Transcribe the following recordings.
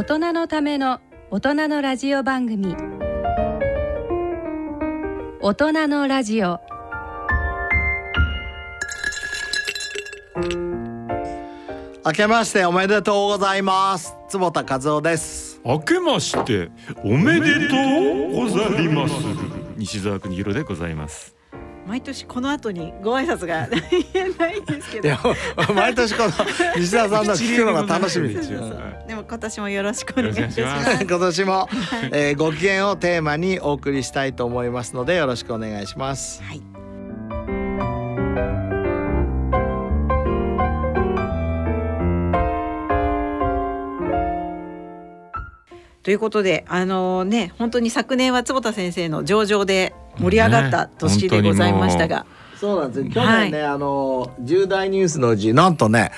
大人のための大人のラジオ番組。大人のラジオ。明けましておめでとうございます。坪田和夫です。明けましておめでとうございます。西澤邦弘でございます毎年この後にご挨拶が 言えないんですけど。毎年この 西田さんの聞くのが楽しみですよ。でも今年もよろしくお願いします。今年も、えー、ご機嫌をテーマにお送りしたいと思いますのでよろしくお願いします。はいということであのね本当に昨年は坪田先生の上場で盛り上がった年でございましたが、そうなんですよ。去年ね、あの重大ニュースのうちなんとね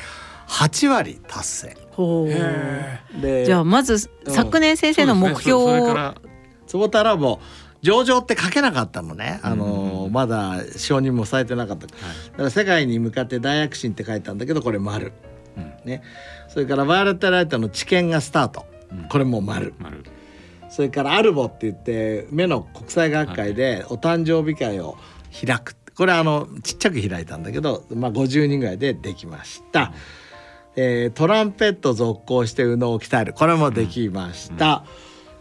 8割達成。ほじゃあまず昨年先生の目標を、ね坪田ラボ上場って書けなかったのね、あのまだ承認もされてなかった、だから世界に向かって大躍進って書いたんだけどこれ丸、うん。ね、それからバイオレットライトの治験がスタート、うん。これも丸。丸。それからアルボって言って目の国際学会でお誕生日会を開く。これあのちっちゃく開いたんだけど、まあ、50人ぐらいでできました、えートランペット続行して右脳を鍛える。これもできました、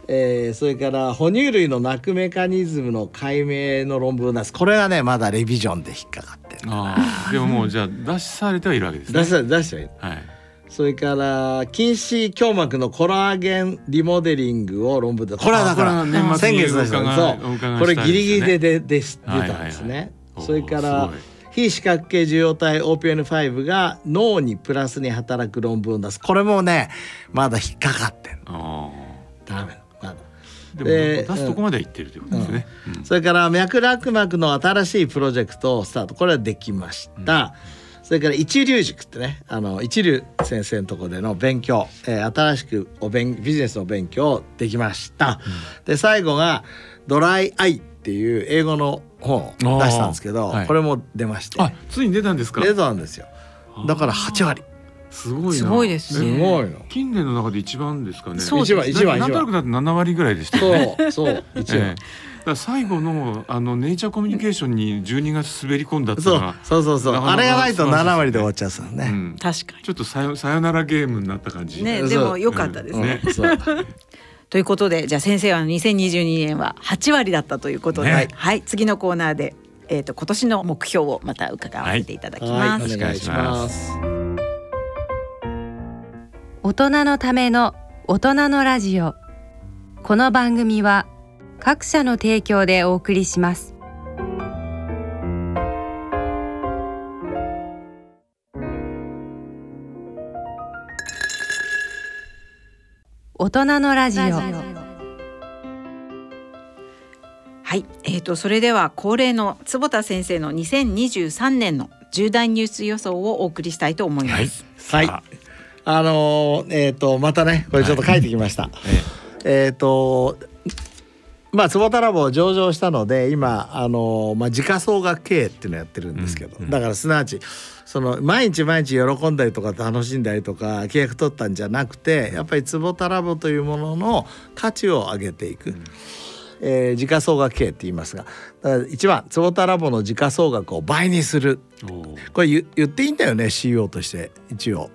えーそれから哺乳類の鳴くメカニズムの解明の論文です。これはねまだレビジョンで引っかかってる。でももうじゃあ出されてはいるわけですね。出した出したらいいはいそれから筋糸胸膜のコラーゲンリモデリングを論文で。これはだから先月出したお伺いそう。これギリギリででで出はいはいはい。たんですねそれから非四角形受容体 OPN5 が脳にプラスに働く論文を出す。これもねまだ引っかかってんの。あダメまだ。あで出すとこまでは行ってるということですね、うん。それから脈絡膜の新しいプロジェクトをスタート。これはできました、それから一流塾ってねあの一流先生のところでの勉強、えー新しくお勉ビジネスの勉強できました、で最後が「ドライアイ」っていう英語の本を出したんですけど、はい。これも出まして。あついに出たんですか？出たんですよ。だから8割。すごいな。すごいですすねごいの。近年の中で一番ですかね。そう一番一番な一番。なんとなくだって7割ぐらいでしたよね。そうそう一 ええ。番、だから最後のあのネイチャーコミュニケーションに12月滑り込んだっていうそうのはそうそうそうなかなかあれがないと素晴らしいですね。7割で終わっちゃうさね、うん。確かちょっとさよさよならゲームになった感じ。そう。にねでも良かったですね、うん。そう。ということでじゃあ先生は2022年は8割だったということで、ね。はい次のコーナーでえっ、と今年の目標をまた伺わせていただきます、はい、お願いします。大人のための大人のラジオ。この番組は各社の提供でお送りします。大人のラジオ。はい、えー、とそれでは恒例の坪田先生の2023年の重大ニュース予想をお送りしたいと思います。はい。さあ。のーえっ、とまたねこれちょっと書い。てきました。えっ、とまあ坪田ラボ上場したので今あのーまあ時価総額経営っていうのをやってるんですけど、うんうん。だからすなわちその毎日毎日喜んだりとか楽しんだりとか契約取ったんじゃなくてやっぱり坪田ラボというものの価値を上げていく。えー時価総額経営って言いますが。一番坪田ラボの時価総額を倍にする。これ言言っていいんだよね CEO として一応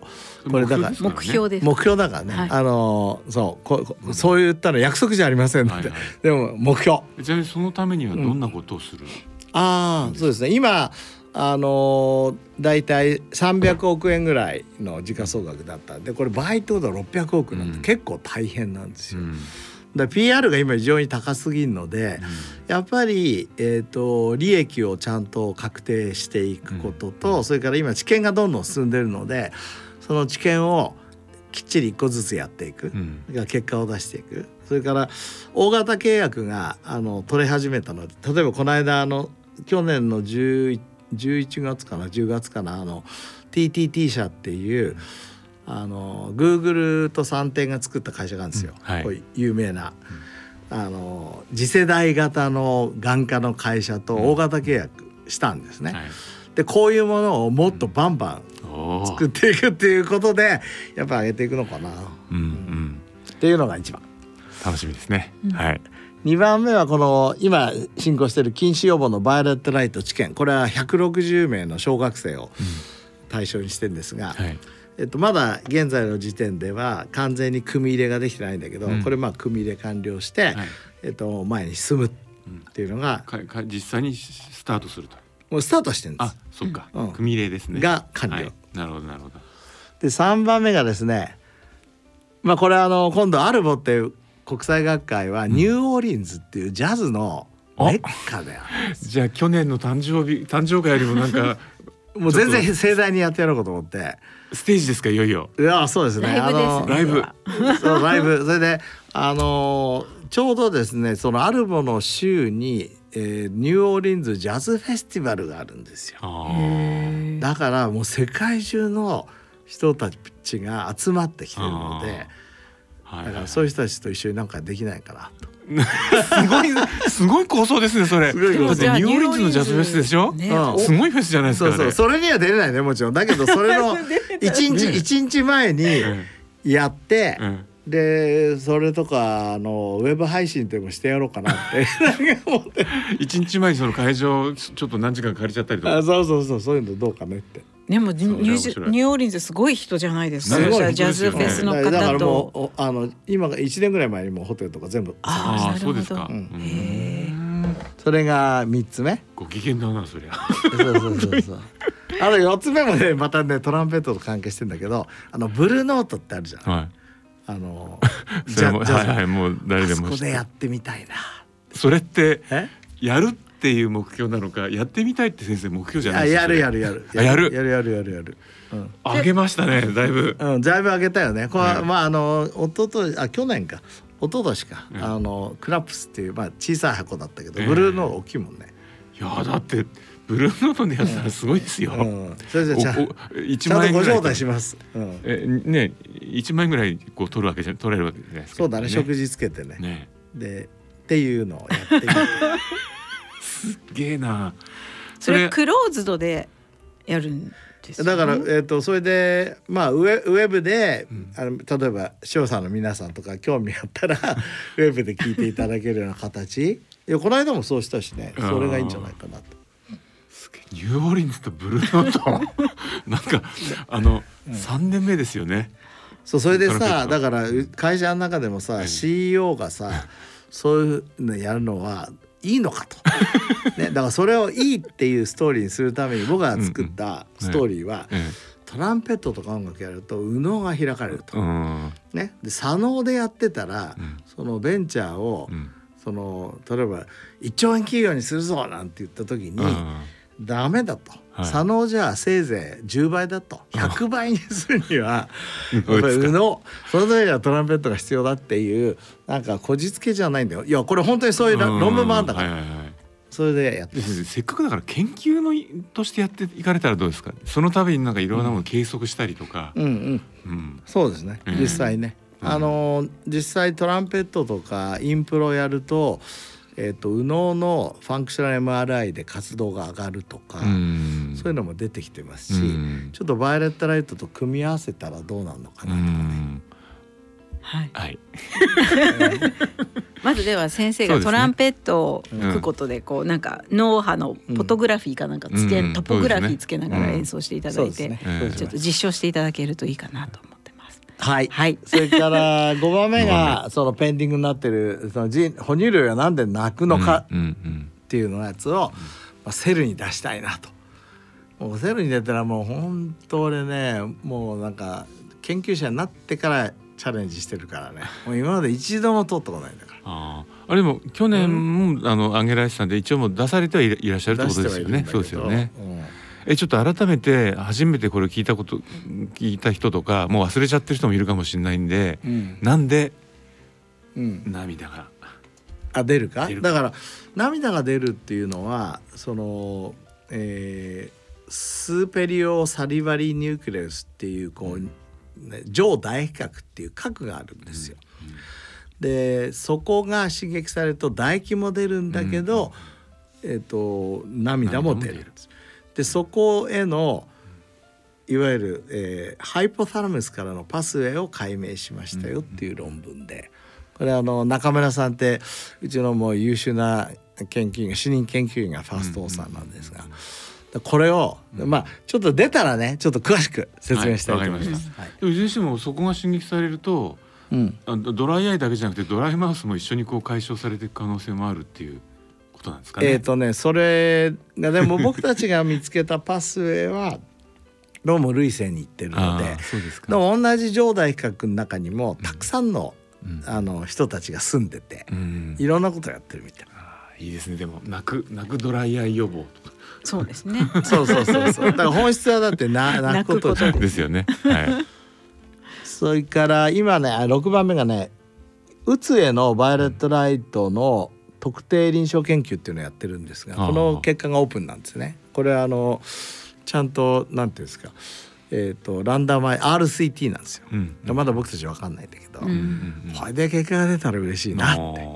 これだから目標です。目標だからね、はい。あのーそうここそう言ったの約束じゃありませんので、はいはいでも目標。ちなみにそのためにはどんなことをする、ああそうですね。今あのー、大体300億円ぐらいの時価総額だったんでこれ倍ってことは600億なんで、うん。結構大変なんですよ。うん。だから PR が今非常に高すぎるので、やっぱり、えー、と利益をちゃんと確定していくことと、それから今知見がどんどん進んでるのでその知見をきっちり一個ずつやっていく、うん。結果を出していく。それから大型契約があの取れ始めたの。で例えばこの間あの去年の10 11月かな？10月かな？あの TTT 社っていうあの Google と三点が作った会社があるんですよ、うん。はい。有名な。あの次世代型の眼科の会社と大型契約したんですね。はい。でこういうものをもっとバンバン作っていくっていうことでやっぱ上げていくのかな。うんうんっていうのが一番楽しみですね。はい。2番目はこの今進行している禁止予防のバイオレットライト治験これは160名の小学生を対象にしてるんですが、はい。えっと、まだ現在の時点では完全に組み入れができてないんだけど、うんこれまあ組み入れ完了して、はいえっと、前に進むっていうのが実際にスタートすると。もうスタートしてるんであす。、そっかうん。組入れですね。が完了はいなるほどなるほど。で3番目がですねまあこれはあの今度アルボっていう国際学会はニューオーリンズっていうジャズのメッカだよ。じゃあ去年の誕生日誕生会よりもなんか もう全然盛大にやってやろうかと思って。ステージですかいよいよ。いやそうですね。ライブですねあのライブ そうライブそれであのーちょうどですねそのアルボの週に、えーニューオーリンズジャズフェスティバルがあるんですよ。あだからもう世界中の人たちが集まってきてるのであ。はいだからそういう人たちと一緒になんかできないかなと。すごいすごい構想ですねそれ。すごい構想だってニューオーリンズのジャズフェスでしょ？ねうんすごいフェスじゃないですか。そうそうそれには出れないねもちろんだけどそれの 一日ね一日前にれ。やってうん。うんでそれとかあのウェブ配信でもしてやろうかなって なんか思って一日前にその会場ちょっと何時間借りちゃったりとか。あそうそうそうそういうのどうかねって。でもニューオーリンズすごい人じゃないですか。すごいジャズフェスのだからだからも方と。うおあの今が1年ぐらい前にもうホテルとか全部ああそうですか。うんうんへそれが3つ目ご機嫌だなそりゃ。そうそうそうそうあの4つ目もねまたねトランペットと関係してんだけどあのブルーノートってあるじゃんはい。あの それもじゃはいはいもう誰あそでも知って。こでやってみたいな。それってえ？やるっていう目標なのかやってみたいって先生目標じゃないあですかやるやるやる。あやる？やるやるやるやる。うん。上げましたねだいぶ。うん、だいぶ上げたよね。これは、うんまああの一昨日あ去年か。一昨年か、うん。あのクラップスっていうまあ小さい箱だったけど、ええ。ブルーの大きいもんね。いやだってブルーノートでやったらすごいですよ、うん、それじゃちゃんおお1ちゃんとご万円ぐらい招待します。うん、えね1万円ぐらいこう取るわけじゃ取れるわけじゃないですかそうだね。食事つけてね。ね。でっていうのをやってみて。すっげえな。それクローズドでやるんですよね？だから、えっとそれでまあウェウェブで、うん。あの例えば塩さんの皆さんとか興味あったら ウェブで聞いていただけるような形いやこの間もそうしたしねそれがいいんじゃないかなと。ニューオーリンズとブルーノート。なんかあの、三年目ですよね。そうそれでさだからう会社の中でもさ、うん。CEO がさそういうのやるのはいいのかと、ね、だからそれをいいっていうストーリーにするために僕が作ったストーリーは、えトランペットとか音楽やると右脳が開かれると、えうん。ね、で左脳でやってたら、うん。そのベンチャーを、うんその例えば1兆円企業にするぞなんて言った時に、ダメだと、はい。左脳じゃせいぜい10倍だと。100倍にするにはやっぱりどうですか？右脳そのためにはトランペットが必要だっていうなんかこじつけじゃないんだよ。いやこれ本当にそういう論文もあるんだから、はいはいはい。それでやって。せっかくだから研究のいとしてやっていかれたらどうですか？その度になんかいろんなものを計測したりとか、うんうん。うん。そうですね。うん。実際ね、うんあの実際トランペットとかインプロやると,、えっと右脳のファンクショナル MRI で活動が上がるとか、うん。そういうのも出てきてますし、うん。ちょっと violet light と組み合わせたらどうなるのかなとかね。ん。はい。はい。まずでは先生がトランペットを吹くことでこうなんか脳波のポトグラフィーかなんかつけ、うん。トポグラフィーつけながら演奏していただいて、ちょっと実証していただけるといいかなと。はい、はい。それから 5番目がそのペンディングになってるその人哺乳類はなんで泣くのかうんうんっていうのやつを、まあ、セルに出したいなと。もうセルに出たらもう本当俺ねもうなんか研究者になってからチャレンジしてるからねもう今まで一度も取ったことないんだから。あーあれでも去年も、あの挙げられてたんで一応もう出されてはいらいらっしゃるってことですよね。そうですよね。えちょっと改めて初めてこれ聞いたこと聞いた人とかもう忘れちゃってる人もいるかもしれないんで、うん。なんで？うん。涙が。あ出るか？だから涙が出るっていうのはその、えースーペリオサリバリニュークレウスっていうこう、ね、上唾っていう核があるんですよ。でそこが刺激されると唾液も出るんだけど、えー、と涙も出る涙も出るでそこへのいわゆる、えーハイポサラムスからのパスウェイを解明しましたよっていう論文で、これあの中村さんってうちのもう優秀な研究員が主任研究員がファーストオーサーなんですが、これを、まあちょっと出たらねちょっと詳しく説明したいと思います。はい。でもいずれにしてもそこが刺激されるとうん。ドライアイだけじゃなくてドライマウスも一緒にこう解消されていく可能性もあるっていうことなんですかね。えっ、とねそれがでも 僕たちが見つけたパスウェイはどうも類線に行ってるのあでーそうで。でも同じ上大比較の中にもたくさんの,、うんあの人たちが住んでてうんいろんなことやってるみたい。あーいいですねでも泣く泣くドライアイ予防とかそうですね。そうそうそうそう。だから本質はだってな 泣くことじゃん泣くことですよね。はい。それから今ねあ6番目がねうつへのバイオレットライトの特定臨床研究っていうのをやってるんですがこの結果がオープンなんですね。これはあのちゃんとなんていうんですか、えー、とランダマイ RCT なんですよ。うん。まだ僕たちわかんないんだけど、うん。うんこれで結果が出たら嬉しいなって。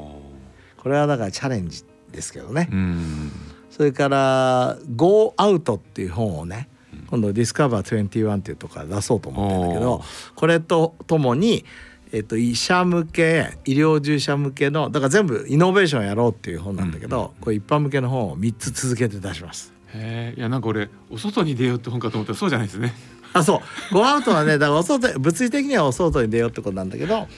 これはだからチャレンジですけどね。うん。それから「Go Out」っていう本をね今度「Discover21」っていうとこから出そうと思ってるんだけおどー。これとともに、えっと医者向け医療従事者向けのだから全部イノベーションやろうっていう本なんだけど、これ一般向けの本を3つ続けて出します。へえいやなんか俺お外に出ようって本かと思ったらそうじゃないですね。あそう「Go Out」はねだからお外物理的にはお外に出ようってことなんだけど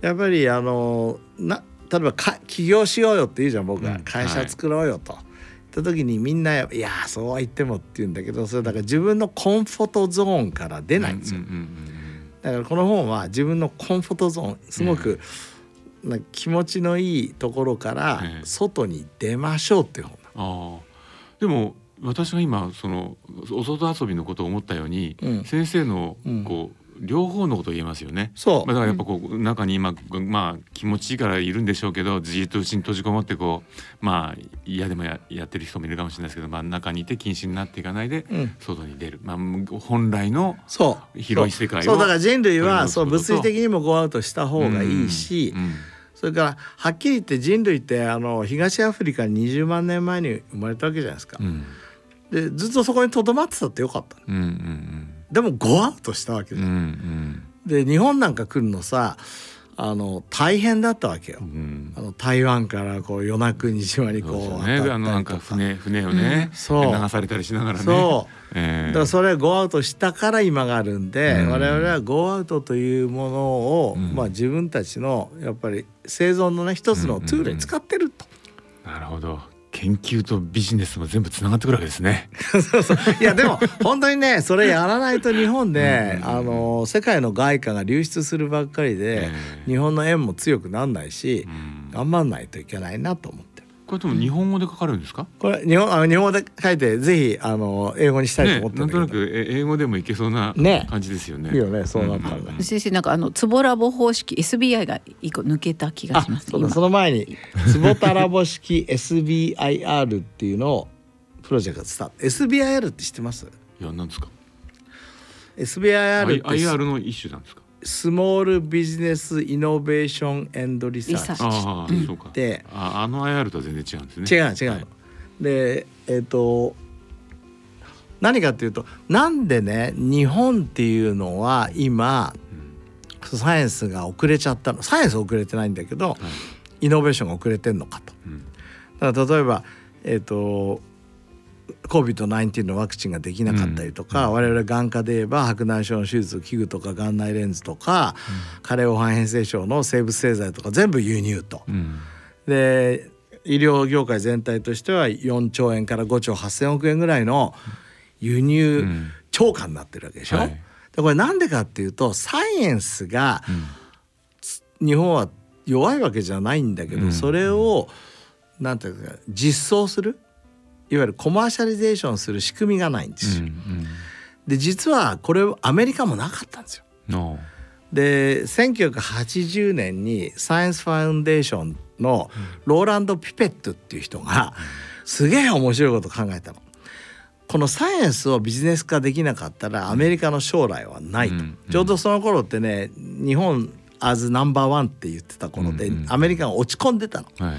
やっぱりあのな例えばか起業しようよって言うじゃん僕が、うん会社作ろうよと。言った時にみんな「いやそうは言っても」って言うんだけどそれだから自分のコンフォトゾーンから出ないんですよ。うんうんうんだからこの本は自分のコンフォトゾーンすごく、な気持ちのいいところからええ外に出ましょうっていう本でも私が今そのお外遊びのことを思ったように、うん。先生のうん。こう、両方のことを言えますよね。そう、まあ、だからやっぱこう中に今まあ気持ちいいからいるんでしょうけどじっとうちに閉じこもってこうまあ嫌でもややってる人もいるかもしれないですけど、まあ、中にいて禁止になっていかないでうん。外に出る、まあ、本来のそう。広い世界をそう。だから人類はそう物理的にもゴーアウトした方がいいし、うんそれからはっきり言って人類ってあの東アフリカに20万年前に生まれたわけじゃないですか。う。ん。でずっとそこにとどまってたってよかった。うんうんでもゴーアウトしたわけうんうん。んで日本なんか来るのさあの大変だったわけよ。うん。う。んあの台湾からこう与那国島にこうそうね。あのなんか船船をね、そう。流されたりしながらね。そう。ええ。だからそれゴーアウトしたから今があるんで、うん。我々はゴーアウトというものを、うん。まあ自分たちのやっぱり生存のね一つのツールに使ってると。なるほど研究とビジネスも全部つながってくるわけですね。そうそういやでも本当にねそれやらないと日本で、うんあの世界の外貨が流出するばっかりで、ええ日本の円も強くなんないしう、ん頑張んないといけないなと思ってる。これでも日本語で書かれるんですか？これ日本あの日本語で書いてぜひあの英語にしたいとね思ってなんとなくえ英語でもいけそうなね感じですよね。いいよねそうなったらねうん先生なんかあのツボラボ方式 SBI が一個抜けた気があします。そその前に坪田ラボ式 SBIR っていうのをプロジェクトスタート SBIR って知ってます？いやなんですか？SBIR って IR の一種なんですか？ Small Business Innovation and Research Research ああ、うんそうか。でああの IR とは全然違うんですね。違う違うの。でえっ、と何かっていうとなんでね日本っていうのは今うんサイエンスが遅れちゃったのサイエンス遅れてないんだけどイノベーションが遅れてんのかと。うんだから例えばえっ、と COVID-19 のワクチンができなかったりとか、我々眼科で言えば白内障の手術器具とか眼内レンズとか、加齢黄斑変性症の生物製剤とか全部輸入と。うん。で医療業界全体としては4兆円から5兆8,000億円ぐらいの輸う入ん。超過になってるわけでしょ？はい。でこれなんでかっていうとサイエンスがうん。日本は弱いわけじゃないんだけど、うん。それをなんていうか実装する？いわゆるコマーシャリゼーションする仕組みがないんですよ。うんで実はこれアメリカもなかったんですよ。うんので1980年にサイエンスファウンデーションのローランド・ピペットっていう人がすげえ面白いことを考えたの。このサイエンスをビジネス化できなかったらアメリカの将来はないと、うんちょうどその頃ってね日本 as ナンバーワンって言ってた頃で、うんうんアメリカが落ち込んでたの。はい。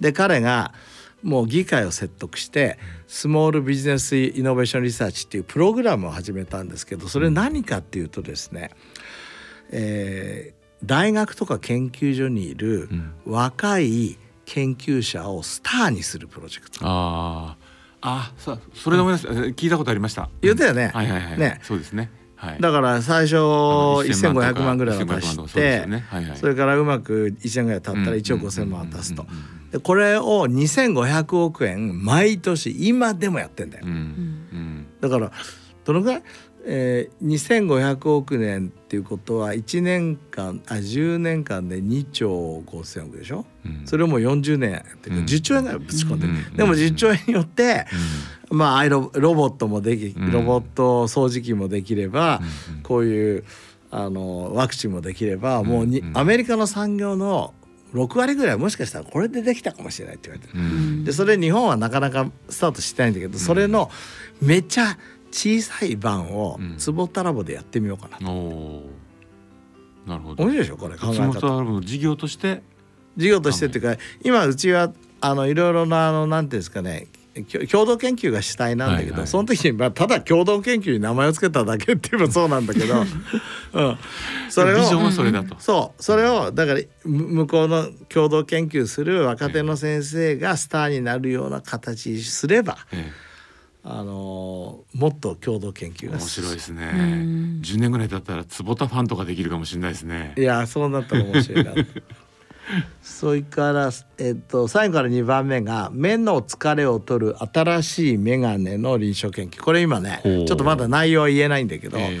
で彼がもう議会を説得してスモールビジネスイノベーションリサーチっていうプログラムを始めたんですけどそれ何かっていうとですね、えー大学とか研究所にいる若い研究者をスターにするプロジェクト。あああさそれで思い出した。聞いたことありました。言ったよね。はいはいはい。ね。そうですねはい。だから最初の1500万ぐらい渡1500してよね。はいはい。それからうまく1年ぐらい経ったら1億5,000万渡すと。でこれを2,500億円毎年今でもやってんだよ。だからどのぐらい、えー、2,500億年っていうことは1年間あ10年間で2兆5,000億でしょ、うん。それをもう40年やってる。うん。10兆円ぐらいぶち込んでる、うん。でも10兆円によって、まあアイロロボットもできうん。ロボット掃除機もできれば、うんうん。こういうあのワクチンもできれば、もうにうんアメリカの産業の6割ぐらいはもしかしたらこれでできたかもしれないって言われてる。うん。でそれ日本はなかなかスタートしてないんだけど、それのめっちゃ小さい版をうん。坪田ラボでやってみようかな、おおー。なるほど。面白いでしょこれ考え方事業として。事業としてっていうか今うちはあのいろいろなあのなんていうんですかね共同研究が主体なんだけど、はいはい。その時に、まあ、ただ共同研究に名前を付けただけって言えばそうなんだけど、うん、それをビジョンはそれだと、そうそれをだからむ向こうの共同研究する若手の先生がスターになるような形にすれば、えあのーもっと共同研究面白いですね。ん。10年ぐらい経ったら坪田ファンとかできるかもしれないですね。いやそうなったら面白いな それから、えっと、最後から2番目が目の疲れを取る新しい眼鏡の臨床研究。これ今ねちょっとまだ内容は言えないんだけど、ええ。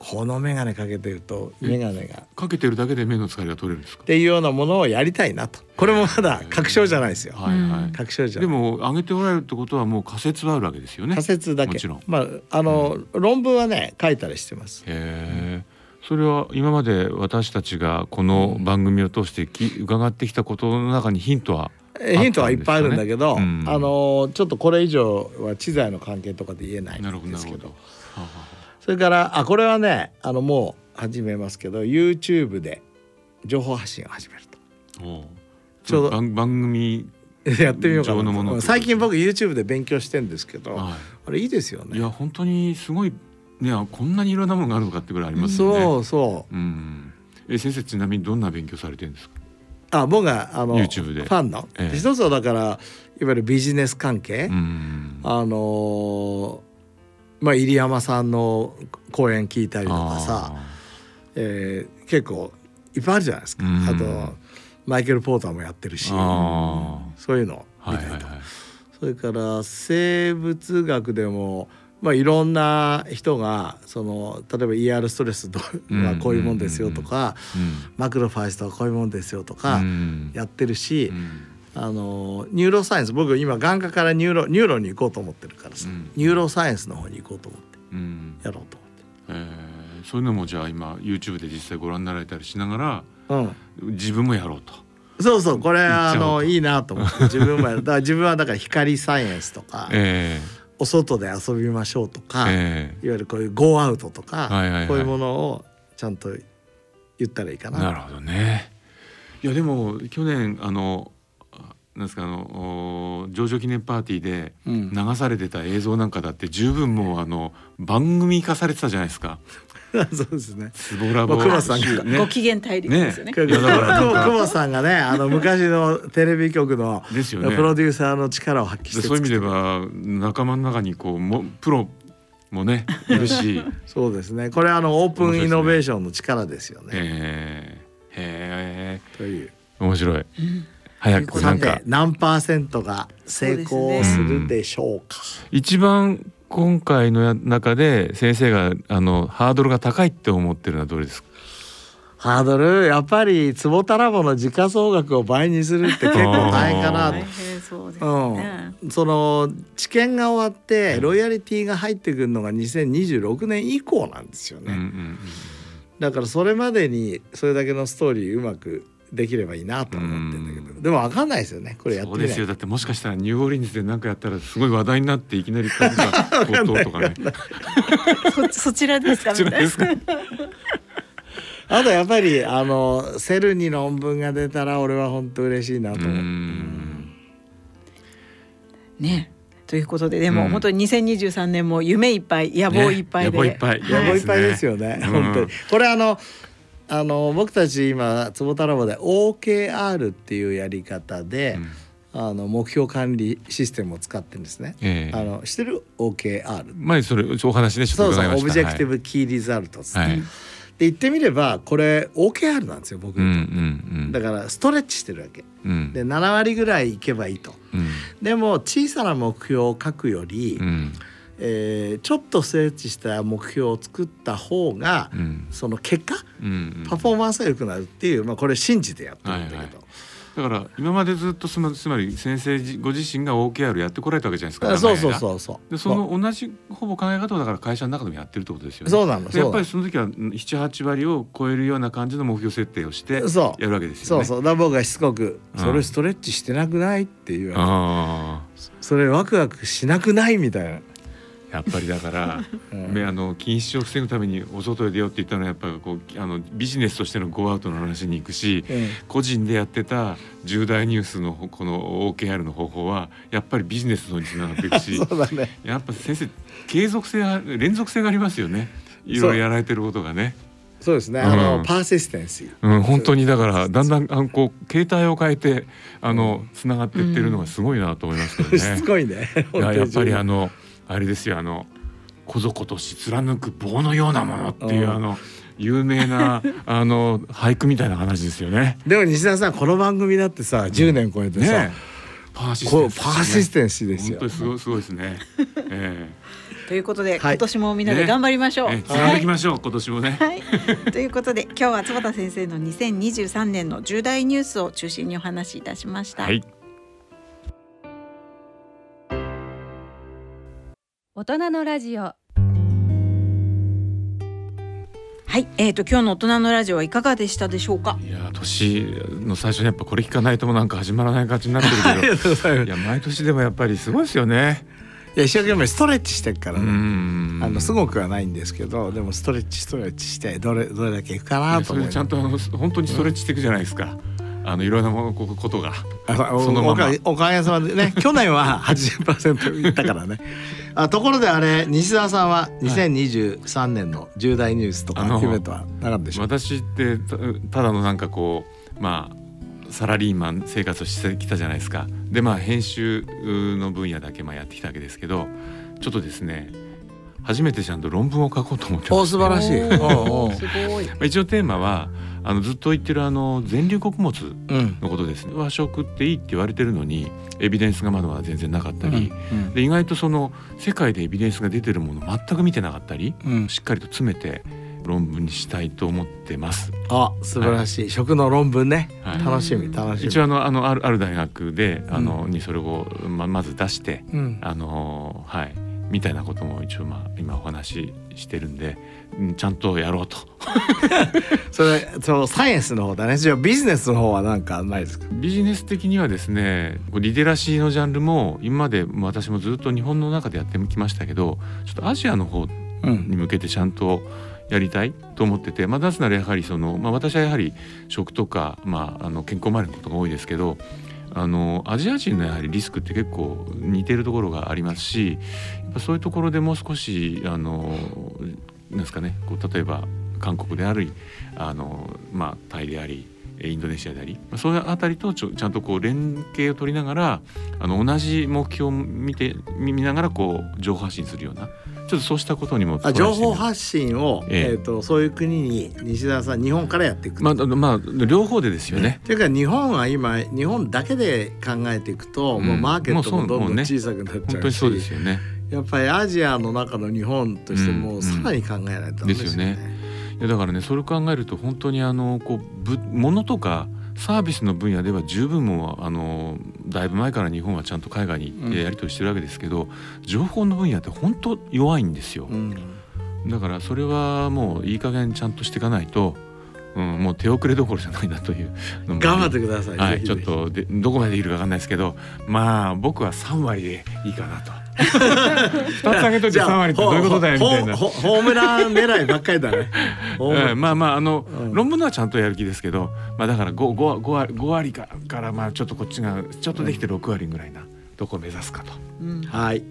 この眼鏡かけてると眼鏡が。かけてるだけで目の疲れが取れるんですか？っていうようなものをやりたいなと。これもまだ確証じゃないですよ、はいはい、確証じゃない。でも上げておられるってことはもう仮説はあるわけですよね。仮説だけ。もちろん。まああの、論文はね書いたりしてます。へえそれは今まで私たちがこの番組を通してき伺ってきたことの中にヒントはえヒントはいっぱいあるんだけど、うん。あのちょっとこれ以上は知財の関係とかで言えないんですけど。それからあこれはねあのもう始めますけど YouTube で情報発信を始めるおう。ちょうど番番組と やってみようかなと。最近僕 YouTube で勉強してんですけど、はあれいいですよい、いねや本当にすごいねこんなにいろんなものがあるのかってぐらいありますよね。そうそう。うん。え先生ちなみにどんな勉強されてるんですか？あ僕があの YouTube で。ファンの、ええ。一つはだからいわゆるビジネス関係、うん。あのーまあ入山さんの講演聞いたりとかさ、えー結構いっぱいあるじゃないですか、うん。あとマイケル・ポーターもやってるし。あそういうのをたりとか、はいはいはい。それから生物学でも、まあ、いろんな人がその例えば ER ストレスとはこういうもんですよとか、マクロファージとはこういうもんですよとかうん。やってるし、うん。あの neuroscience 僕今眼科から neuro neuro に行こうと思ってるからさ、うん。 neuroscience の方に行こうと思ってうん。やろうとえー。そういうのもじゃあ今 YouTube で実際ご覧になられたりしながら思って。うん。自分もやろうと。そうそうこれあのいいなと思って自分もやる。だから自分はだから光サイエンスとか、えお外で遊びましょうとー、か、えいわゆるこういうゴーアウトとか、はいはいはいこういうものをちゃんと言ったらいいかな。ーなるほどね。いやでも去年あのあなんですかあのお上場記念パーティーでうん流されてた映像なんかだって十分もうあの番組化されてたじゃないですか。そうですね。スボラボまあ熊さんが。ね。ご機嫌対立ですよね。久いやだからなんか保さんがねあの昔のテレビ局のですよね。プロデューサーの力を発揮してでそういう意味では仲間の中にこうもプロもねいるし、そうですね。これはあのオープンイノベーションの力ですよね。えー、へという。え面白い。早くなんか。何パーセントが成功するでしょうか。一番今回のや中で先生があのハードルが高いって思ってるのはどれですか？ハードルやっぱり坪田ラボの時価総額を倍にするって結構大変かな大変そうですね。うん、その治験が終わってロイヤリティが入ってくるのが2026年以降なんですよね、うんうんうんだからそれまでにそれだけのストーリーうまくできればいいなと思ってんだけど、うん。でも分かんないですよね。これやってそうですよ。だってもしかしたらニューオーリンズで何かやったらすごい話題になっていきなり株価高騰とかね。そそちらですか？み。あとやっぱりあのセルに論文が出たら俺は本当嬉しいなとう思う、ん。ね。ということででも、うん。本当に2023年も夢いっぱい野望いっぱいで、ね。野望いっぱい。は野望いっぱいですよね、うん。本当に。これあのあの僕たち今坪田ラボで OKR っていうやり方で、あの目標管理システムを使ってるんですね。ええ。あの知ってる？OKR 前それお話ねちょっと伺いました。そうそう Objective Key Result です。ね。はい、はいで言ってみればこれ OKR なんですよ僕。うんうにとって、ん。だからストレッチしてるわけ。うん。で7割ぐらいいけばいいと。うん。でも小さな目標を書くより、うんえーちょっとストレッチした目標を作った方が、うん。その結果うんパフォーマンスが良くなるっていう、まあ、これ信じてやってるんだけど、はいはい。だから今までずっとつまり先生じご自身が OKR やってこられたわけじゃないですかあそうそうそうそう。でその同じほぼ考え方をだから会社の中でもやってるってことですよね。そうなのやっぱりその時は78割を超えるような感じの目標設定をしてやるわけですよね。そうそう。だ僕がしつこく「うん。それストレッチしてなくない?」っていうそれワクワクしなくないみたいな。あやっぱりだから、うん。めあの禁止症を防ぐためにお外へ出ようって言ったのはやっぱりこうあのビジネスとしてのゴーアウトの話に行くし、うん。個人でやってた重大ニュースのこの OKR の方法はやっぱりビジネスのにつながっていくし そうだね。やっぱ先生継続性が連続性がありますよね。いろいろやられてることがね。そうですね、うん。あのパーシステンシー。うん、本当にだからだんだんあのこう携帯を変えてあのつながっていってるのがすごいなと思いますけどね。しつこいね。いややっぱりあのあれですよあのこぞことし貫く棒のようなものっていううんあの有名な あの俳句みたいな話ですよね。でも西田さんこの番組だってさ10年超えてさ、ねパーシステンスパーシステンシーですよ本当にすごいすごいですね。えということで、はい今年もみんなで頑張りましょう。えええ貫いきましょう、今年もね。はい、ということで今日は坪田先生の2023年の重大ニュースを中心にお話しいたしました。はい。大人のラジオはい、えっ、と今日の大人のラジオはいかがでしたでしょうか？いや年の最初にやっぱこれ聞かないともなんか始まらない感じになってありるがとうございますけど いや毎年でもやっぱりすごいですよね。いや一生懸命ストレッチしてるからうね、んあのすごくはないんですけどでもストレッチストレッチしてどれどれだけいくかなと思ちゃんとあの本当にストレッチしていくじゃないですか。あのいろんなものこことが。あそのままおかげおかげさまでね去年は80%いったからねあところであれ西澤さんは2023年の重大ニュースとかあの夢とはなかったでしょ？う私ってたただのなんかこうまあサラリーマン生活をしてきたじゃないですか。でまあ編集の分野だけまあやってきたわけですけどちょっとですね初めてちゃんと論文を書こうと思ってまおして。素晴らしい。おうおうすごい。まあ一応テーマはあのずっと言ってるあの全粒穀物うん。のことですね。和食っていいって言われてるのにエビデンスがまだまだ全然なかったり、うん。で意外とその世界でエビデンスが出てるもの全く見てなかったりうん。しっかりと詰めて論文にしたいと思ってます。あ素晴らしい、食の論文ね、はい。楽しみ楽しみ。一応あのあのあるある大学であの、にそれをままず出してうん。あのはいみたいなことも一応まあ今お話ししてるんでうんちゃんとやろうと。それそうサイエンスの方だね。じゃあビジネスの方はなんかないですか？ビジネス的にはですねリテラシーのジャンルも今まで私もずっと日本の中でやってきましたけどちょっとアジアの方うん。に向けてちゃんとやりたいと思ってて、まあ、なぜならやはりその、まあ、私はやはり食とか、まあ、あの健康周りのことが多いですけどあのアジア人のやはりリスクって結構似てるところがありますしやっぱそういうところでもう少しあのなんですかねこう例えば韓国でありあの、まあ、タイでありインドネシアでありそういうあたりとちょちゃんとこう連携を取りながらあの同じ目標を見て見ながらこう情報発信するようなちょっとそうしたことにもあ情報発信を、ええ。えー、とそういう国に西澤さん日本からやっていくまあ、まあ両方でですよね。というか日本は今日本だけで考えていくと、うん。もうマーケットもどんどん小さくなっちゃうし。本当にそうですよね。やっぱりアジアの中の日本としてもうんさらに考えないとダメですよね。いやだからねそれを考えると本当にあのこうぶ物とかサービスの分野では十分もうあのだいぶ前から日本はちゃんと海外に行ってやり取りしてるわけですけど、情報の分野って本当弱いんですよ。うんだからそれはもういい加減ちゃんとしていかないと、うん、もう手遅れどころじゃないなという頑張ってください。はい、ちょっとでどこまでできるかわかんないですけどまあ僕は3割でいいかなと2つ上げといて3割ってどういうことだよみたいな。ホームラン狙いばっかりだね。うんまあまああの、うん論文のはちゃんとやる気ですけど、まあ、だから 5, 5, 5, 割5割かからまあちょっとこっちがちょっとできて6割ぐらいなどこを目指すかと。うんはい。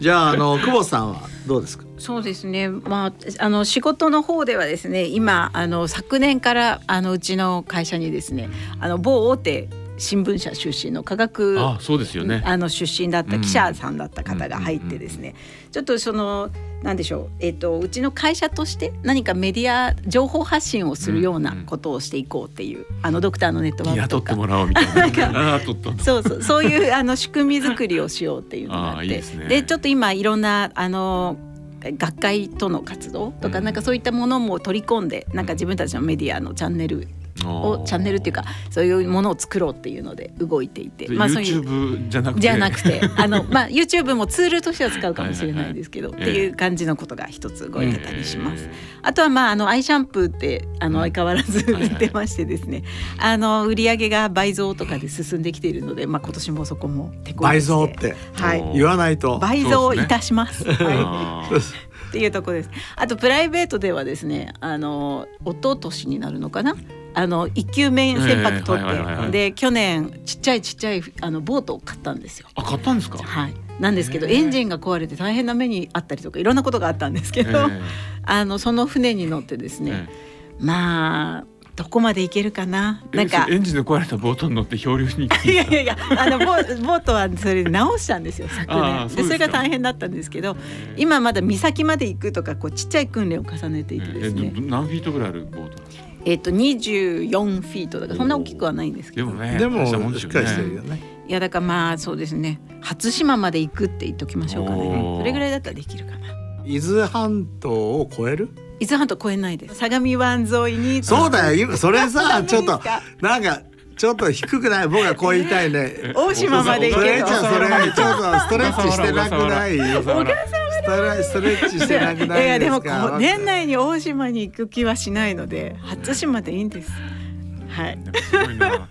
じゃああの 久保さんはどうですか？そうですね。まああの仕事の方ではですね、今あの昨年からあのうちの会社にですね、あの某大手新聞社出身の科学あそうですよね。あの出身だった記者さんだった方が入ってですね、ちょっとそのなんでしょう、えっ、とうちの会社として何かメディア情報発信をするようなことをしていこうっていう、あのドクターのネットワークとか。雇ってもらおうみたいな。そうそうそういうあの仕組み作りをしようっていうのがあってあーいいでちょっと今いろんなあの学会との活動とか、うん。なんかそういったものも取り込んでなんか自分たちのメディアのチャンネルをチャンネルっていうかそういうものを作ろうっていうので動いていて、まあ、そういう YouTube じゃなくてじゃなくてあの、まあ、YouTube もツールとしては使うかもしれないですけど、はいはいはいっていう感じのことが一つ動いてたりします。あとはまああのアイシャンプーってあのうん相変わらず売ってましてですね、あの売り上げが倍増とかで進んできているので、まあ今年もそこも手こ入倍れして増ってはいお言わないと。倍増いたします。はいっていうところです。あとプライベートではですね、あの一昨年になるのかな。あの一級免船舶取ってで去年ちっちゃいちっちゃいあのボートを買ったんですよ。あ買ったんですか？はい。なんですけど、エンジンが壊れて大変な目にあったりとかいろんなことがあったんですけど、え あのその船に乗ってですね、えまあどこまで行けるかな？えなんかえエンジンの壊れたボートに乗って漂流に行くいやいやいやあのボ ボートはそれで直したんですよ昨ああそうでそれが大変だったんですけど今まだ岬まで行くとかこうちっちゃい訓練を重ねていてですね何フィートぐらいあるボート。えっと24フィートだからそんな大きくはないんですけどでもね。でもしっかりしてるよね。いやだからまあそうですね初島まで行くって言っときましょうかねそれぐらいだったらできるかな伊豆半島を越える？伊豆半島越えないです相模湾沿いにそうだよ。今それさ ちょっとなんかちょっと低くない？僕はこう言いたいね。大島まで行それけとじゃそれちょっとストレッチしてなくない？小笠原ストレッチしてなくないでも年内に大島に行く気はしないので初島でいいんですはい。すごいな。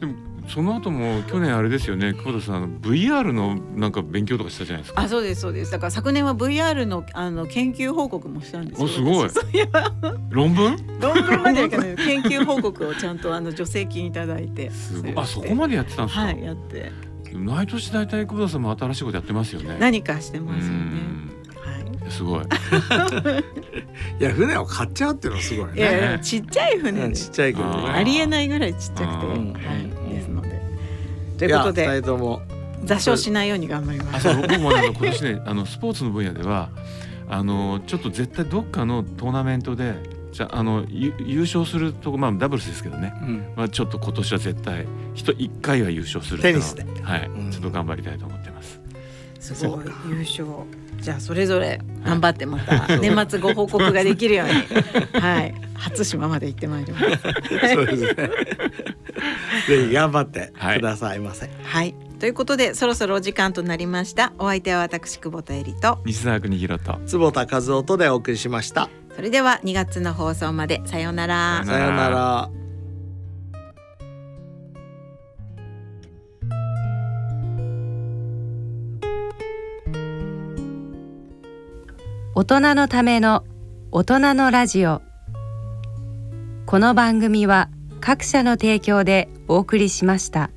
でもその後も去年あれですよね。久保田さんあの VR のなんか勉強とかしたじゃないですか。あそうですそうです。だから昨年は VR のあの研究報告もしたんですよ。おすごい。私 そういえば。論文？論文まではいかない。研究報告をちゃんとあの助成金いただいて。すごい。やって。あそこまでやってたんですか？はいやって毎年大体久保田さんも新しいことやってますよね。何かしてうますよね。ん。はい。すごい。いや船を買っちゃうっていうのはすごいいやね。でもちっちゃい船で。うんちっちゃいけどあー。ね。ありえないぐらいちっちゃくて、うん。はい、ですので。ということで人とも。座礁しないように頑張ります。あそう僕もなんか今年ねあのスポーツの分野ではあのちょっと絶対どっかのトーナメントでじゃあのゆ優勝するとこまあダブルスですけどね、まあ、ちょっと今年は絶対人一回は優勝するテニスはい、うん。ちょっと頑張りたいと思ってます。すごい。優勝。じゃあそれぞれ頑張ってまた 年末ご報告ができるように。はい。初島まで行ってまいります。そうですね。ぜひ頑張ってくださいませ。はい。ということでそろそろお時間となりました。お相手は私久保田恵里と。西澤邦弘と。坪田和夫とでお送りしました。それでは2月の放送までさようならさよさようなら。大人のための大人のラジオこの番組は各社の提供でお送りしました。